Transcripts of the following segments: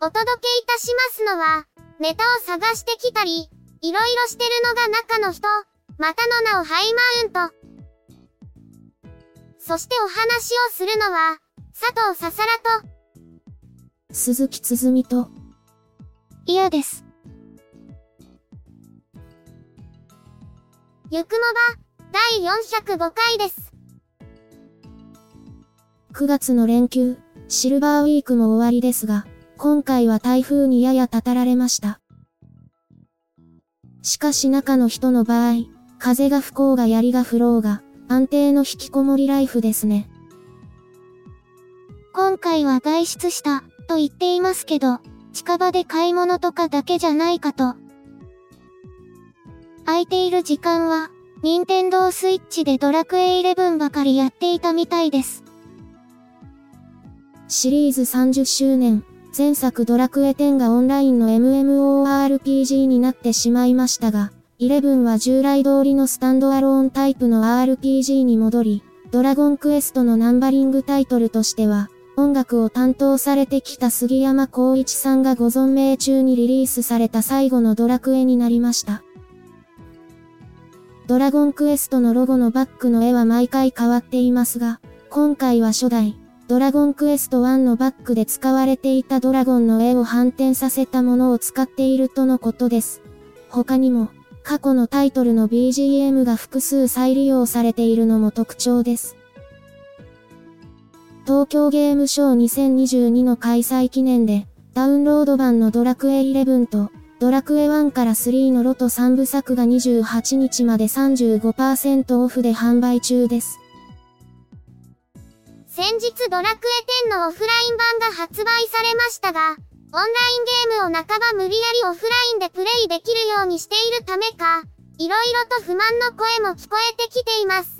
お届けいたしますのは、ネタを探してきたり、いろいろしてるのが中の人、またの名をハイマウント。そしてお話をするのは、佐藤ささらと、鈴木つづみと、嫌です。ゆくもば、第405回です。9月の連休、シルバーウィークも終わりですが、今回は台風にややたたられました。しかし中の人の場合、風が吹こうが槍が降ろうが、安定の引きこもりライフですね。今回は外出した、と言っていますけど、近場で買い物とかだけじゃないかと。空いている時間は、任天堂スイッチでドラクエ11ばかりやっていたみたいです。シリーズ30周年、前作ドラクエ10がオンラインの MMORPG になってしまいましたが、11は従来通りのスタンドアローンタイプの RPG に戻り、ドラゴンクエストのナンバリングタイトルとしては、音楽を担当されてきた杉山光一さんがご存命中にリリースされた最後のドラクエになりました。ドラゴンクエストのロゴのバックの絵は毎回変わっていますが、今回は初代、ドラゴンクエスト1のバックで使われていたドラゴンの絵を反転させたものを使っているとのことです。他にも、過去のタイトルの BGM が複数再利用されているのも特徴です。東京ゲームショー2022の開催記念で、ダウンロード版のドラクエ11と、ドラクエ1から3のロト3部作が28日まで35%オフで販売中です。先日ドラクエ10のオフライン版が発売されましたが、オンラインゲームを半ば無理やりオフラインでプレイできるようにしているためか、色々と不満の声も聞こえてきています。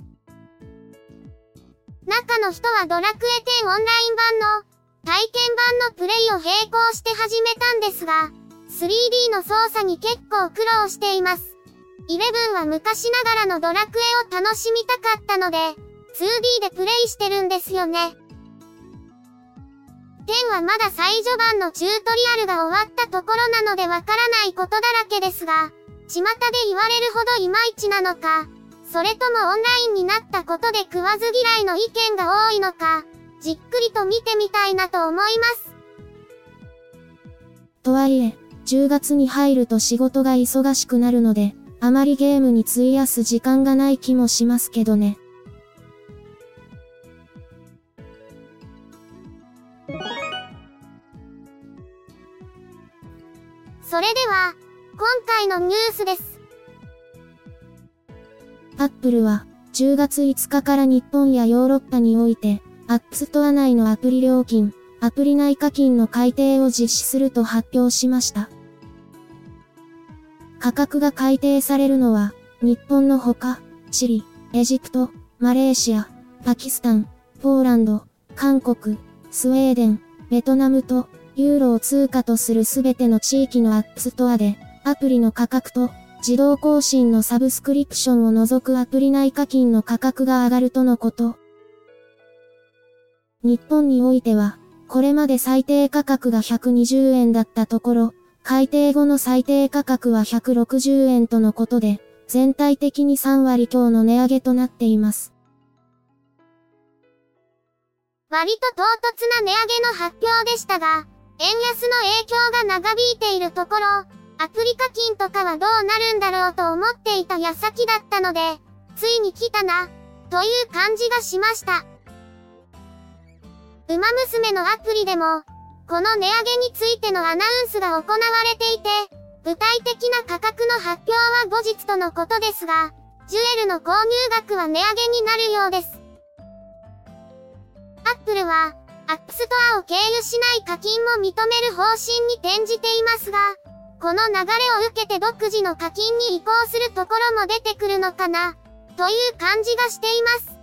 中の人はドラクエ10オンライン版の体験版のプレイを並行して始めたんですが、3D の操作に結構苦労しています。11は昔ながらのドラクエを楽しみたかったので、2D でプレイしてるんですよね。10はまだ最序盤のチュートリアルが終わったところなのでわからないことだらけですが、巷で言われるほどいまいちなのか、それともオンラインになったことで食わず嫌いの意見が多いのか、じっくりと見てみたいなと思います。とはいえ、10月に入ると仕事が忙しくなるので、あまりゲームに費やす時間がない気もしますけどね。それでは、今回のニュースです。アップルは、10月5日から日本やヨーロッパにおいて、 App Store 内のアプリ料金、アプリ内課金の改定を実施すると発表しました。価格が改定されるのは、日本のほか、チリ、エジプト、マレーシア、パキスタン、ポーランド、韓国、スウェーデン、ベトナムと、ユーロを通貨とするすべての地域の App Store で、アプリの価格と、自動更新のサブスクリプションを除くアプリ内課金の価格が上がるとのこと。日本においては、これまで最低価格が120円だったところ、改定後の最低価格は160円とのことで、全体的に3割強の値上げとなっています。割と唐突な値上げの発表でしたが、円安の影響が長引いているところ、アプリ課金とかはどうなるんだろうと思っていた矢先だったので、ついに来たな、という感じがしました。馬娘のアプリでも、この値上げについてのアナウンスが行われていて、具体的な価格の発表は後日とのことですが、ジュエルの購入額は値上げになるようです。アップルは、 App Store を経由しない課金も認める方針に転じていますが、この流れを受けて独自の課金に移行するところも出てくるのかな、という感じがしています。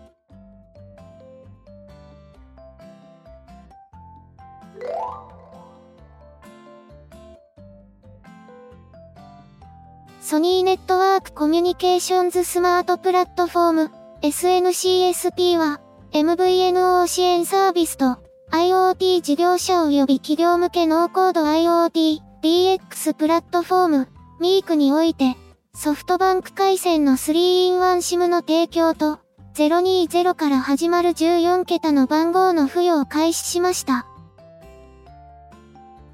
ソニーネットワークコミュニケーションズスマートプラットフォーム SNCSP は MVNO 支援サービスと IoT 事業者及び企業向けノーコード IoT DX プラットフォーム MEEC においてソフトバンク回線の 3-in-1 SIM の提供と020から始まる14桁の番号の付与を開始しました。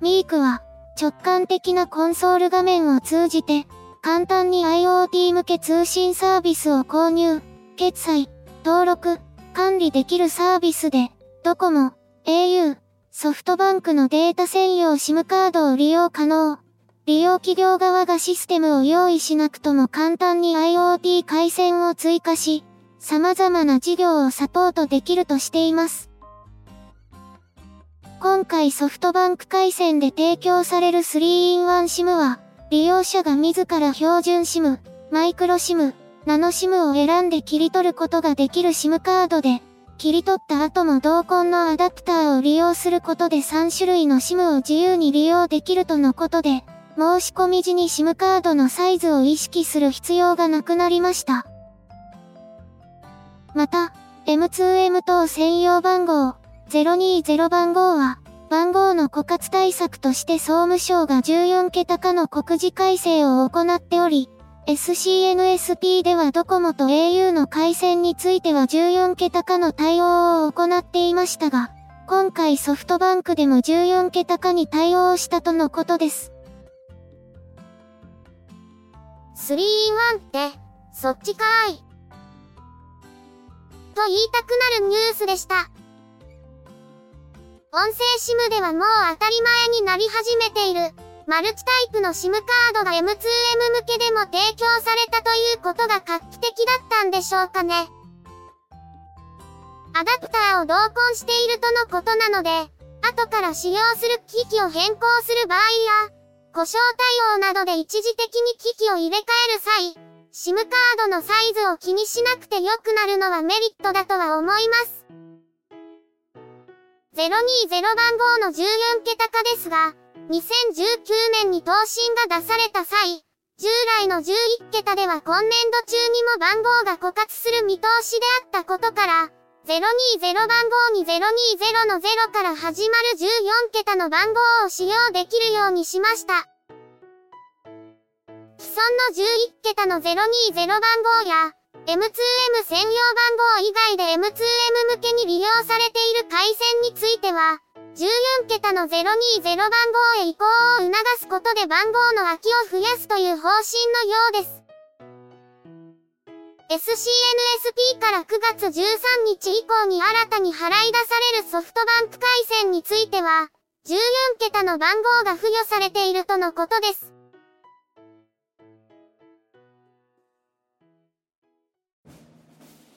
MEEC は直感的なコンソール画面を通じて簡単に IoT 向け通信サービスを購入、決済、登録、管理できるサービスで、ドコモ、au、ソフトバンクのデータ専用 SIM カードを利用可能。利用企業側がシステムを用意しなくとも簡単に IoT 回線を追加し、様々な事業をサポートできるとしています。今回ソフトバンク回線で提供される 3-in-1 SIM は、利用者が自ら標準 SIM、マイクロ SIM、ナノ SIM を選んで切り取ることができる SIM カードで、切り取った後も同梱のアダプターを利用することで3種類の SIM を自由に利用できるとのことで、申し込み時に SIM カードのサイズを意識する必要がなくなりました。また、M2M 等専用番号、020番号は、番号の枯渇対策として総務省が14桁化の告示改正を行っており、SCNSP ではドコモと au の回線については14桁化の対応を行っていましたが、今回ソフトバンクでも14桁化に対応したとのことです。3-1って、そっちかーい。と言いたくなるニュースでした。音声 SIM ではもう当たり前になり始めている、マルチタイプの SIM カードが M2M 向けでも提供されたということが画期的だったんでしょうかね。アダプターを同梱しているとのことなので、後から使用する機器を変更する場合や、故障対応などで一時的に機器を入れ替える際、SIM カードのサイズを気にしなくて良くなるのはメリットだとは思います。020番号の14桁化ですが、2019年に答申が出された際、従来の11桁では今年度中にも番号が枯渇する見通しであったことから、020番号に020の0から始まる14桁の番号を使用できるようにしました。既存の11桁の020番号や、M2M 専用番号以外で M2M 向けに利用されている回線については、14桁の020番号へ移行を促すことで番号の空きを増やすという方針のようです。SCNSP から9月13日以降に新たに払い出されるソフトバンク回線については、14桁の番号が付与されているとのことです。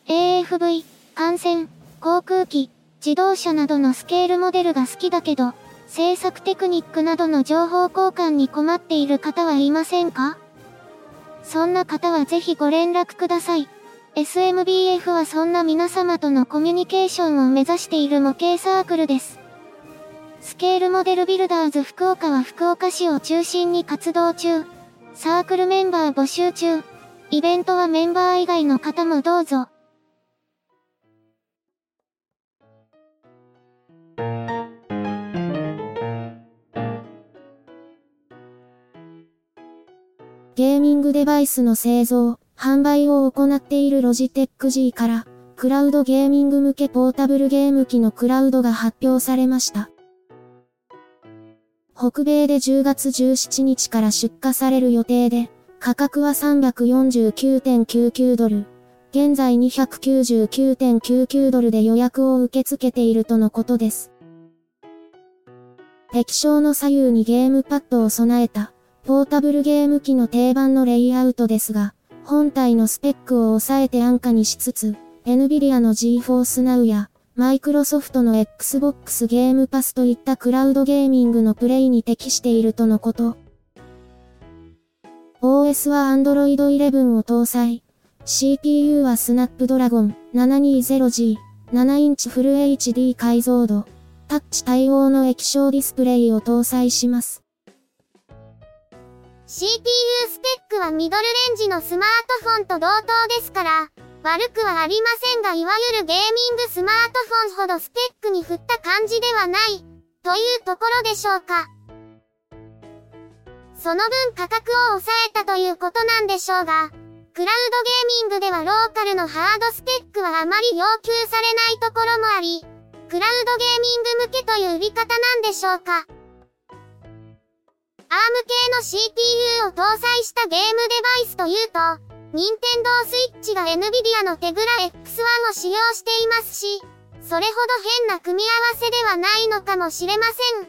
AFV、艦船、航空機、自動車などのスケールモデルが好きだけど、制作テクニックなどの情報交換に困っている方はいませんか？そんな方はぜひご連絡ください。SMBF はそんな皆様とのコミュニケーションを目指している模型サークルです。スケールモデルビルダーズ福岡は福岡市を中心に活動中。サークルメンバー募集中。イベントはメンバー以外の方もどうぞ。グデバイスの製造、販売を行っているロジテック G から、クラウドゲーミング向けポータブルゲーム機のクラウドが発表されました。北米で10月17日から出荷される予定で、価格は349.99ドル。現在299.99ドルで予約を受け付けているとのことです。液晶の左右にゲームパッドを備えた、ポータブルゲーム機の定番のレイアウトですが、本体のスペックを抑えて安価にしつつ、NVIDIA の GeForce Now や、マイクロソフトの Xbox ゲームパスといったクラウドゲーミングのプレイに適しているとのこと。OS は Android 11を搭載。CPU はスナップドラゴン 720G、7インチフル HD 解像度、タッチ対応の液晶ディスプレイを搭載します。CPU スペックはミドルレンジのスマートフォンと同等ですから、悪くはありませんがいわゆるゲーミングスマートフォンほどスペックに振った感じではない、というところでしょうか。その分価格を抑えたということなんでしょうが、クラウドゲーミングではローカルのハードスペックはあまり要求されないところもあり、クラウドゲーミング向けという売り方なんでしょうか。ARM 系の CPU を搭載したゲームデバイスというと、任天堂 Switch が NVIDIA のテグラ X1 を使用していますし、それほど変な組み合わせではないのかもしれません。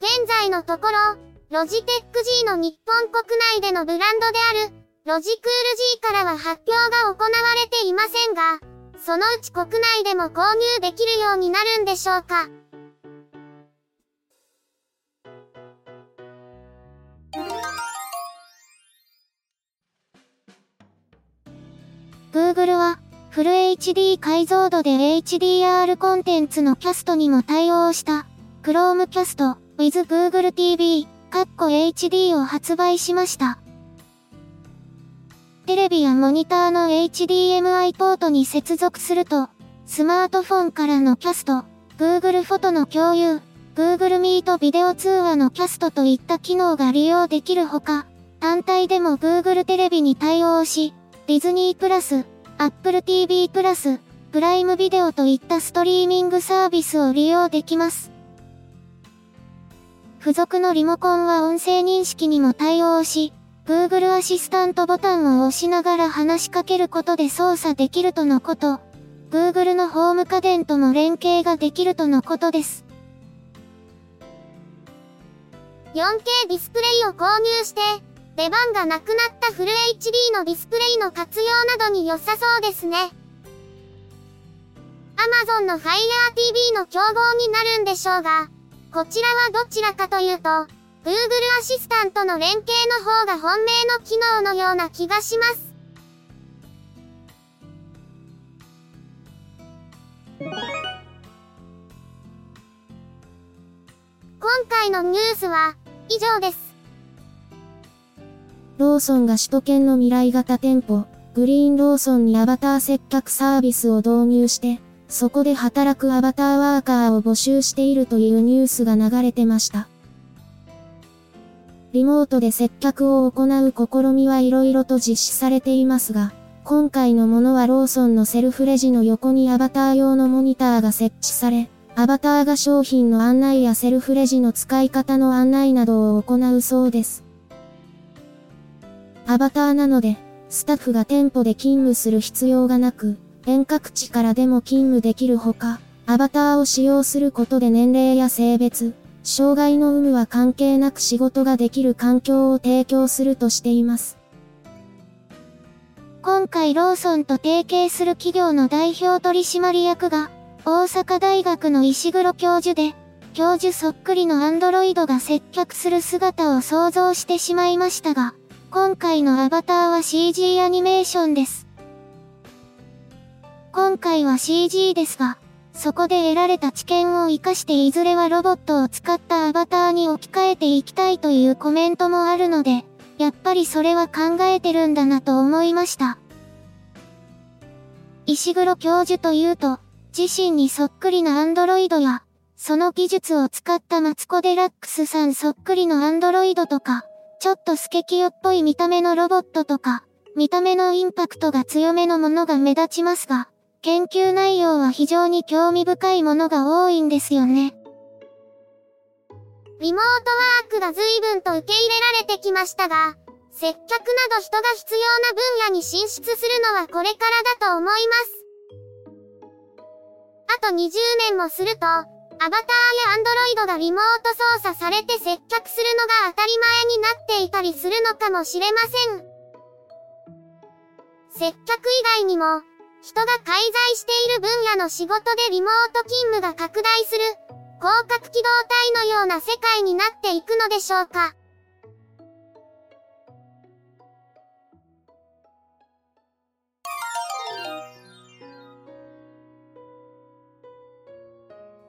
現在のところ、ロジテック G の日本国内でのブランドである、ロジクール G からは発表が行われていませんが、そのうち国内でも購入できるようになるんでしょうか。Google は、フル HD 解像度で HDR コンテンツのキャストにも対応した、Chromecast with Google TV カッコ HD を発売しました。テレビやモニターの HDMI ポートに接続すると、スマートフォンからのキャスト、Google フォトの共有、Google Meet ビデオ通話のキャストといった機能が利用できるほか、単体でも Google テレビに対応し、ディズニープラス、Apple TV プラス、プライムビデオといったストリーミングサービスを利用できます。付属のリモコンは音声認識にも対応し、Google アシスタントボタンを押しながら話しかけることで操作できるとのこと。Google のホーム家電とも連携ができるとのことです。4K ディスプレイを購入して、出番がなくなったフル HD のディスプレイの活用などに良さそうですね。Amazon の Fire TV の競合になるんでしょうが、こちらはどちらかというと、Google アシスタントの連携の方が本命の機能のような気がします。今回のニュースは以上です。ローソンが首都圏の未来型店舗、グリーンローソンにアバター接客サービスを導入して、そこで働くアバターワーカーを募集しているというニュースが流れてました。リモートで接客を行う試みはいろいろと実施されていますが、今回のものはローソンのセルフレジの横にアバター用のモニターが設置され、アバターが商品の案内やセルフレジの使い方の案内などを行うそうです。アバターなので、スタッフが店舗で勤務する必要がなく、遠隔地からでも勤務できるほか、アバターを使用することで年齢や性別、障害の有無は関係なく仕事ができる環境を提供するとしています。今回ローソンと提携する企業の代表取締役が、大阪大学の石黒教授で、教授そっくりのアンドロイドが接客する姿を想像してしまいましたが、今回のアバターは CG アニメーションです。今回は CG ですが、そこで得られた知見を活かしていずれはロボットを使ったアバターに置き換えていきたいというコメントもあるので、やっぱりそれは考えてるんだなと思いました。石黒教授というと、自身にそっくりなアンドロイドや、その技術を使ったマツコ・デラックスさんそっくりのアンドロイドとか、ちょっとスケキヨっぽい見た目のロボットとか、見た目のインパクトが強めのものが目立ちますが、研究内容は非常に興味深いものが多いんですよね。リモートワークが随分と受け入れられてきましたが、接客など人が必要な分野に進出するのはこれからだと思います。あと20年もすると、アバターやアンドロイドがリモート操作されて接客するのが当たり前になっていたりするのかもしれません。接客以外にも、人が介在している分野の仕事でリモート勤務が拡大する、広角機動隊のような世界になっていくのでしょうか。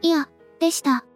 いや、でした。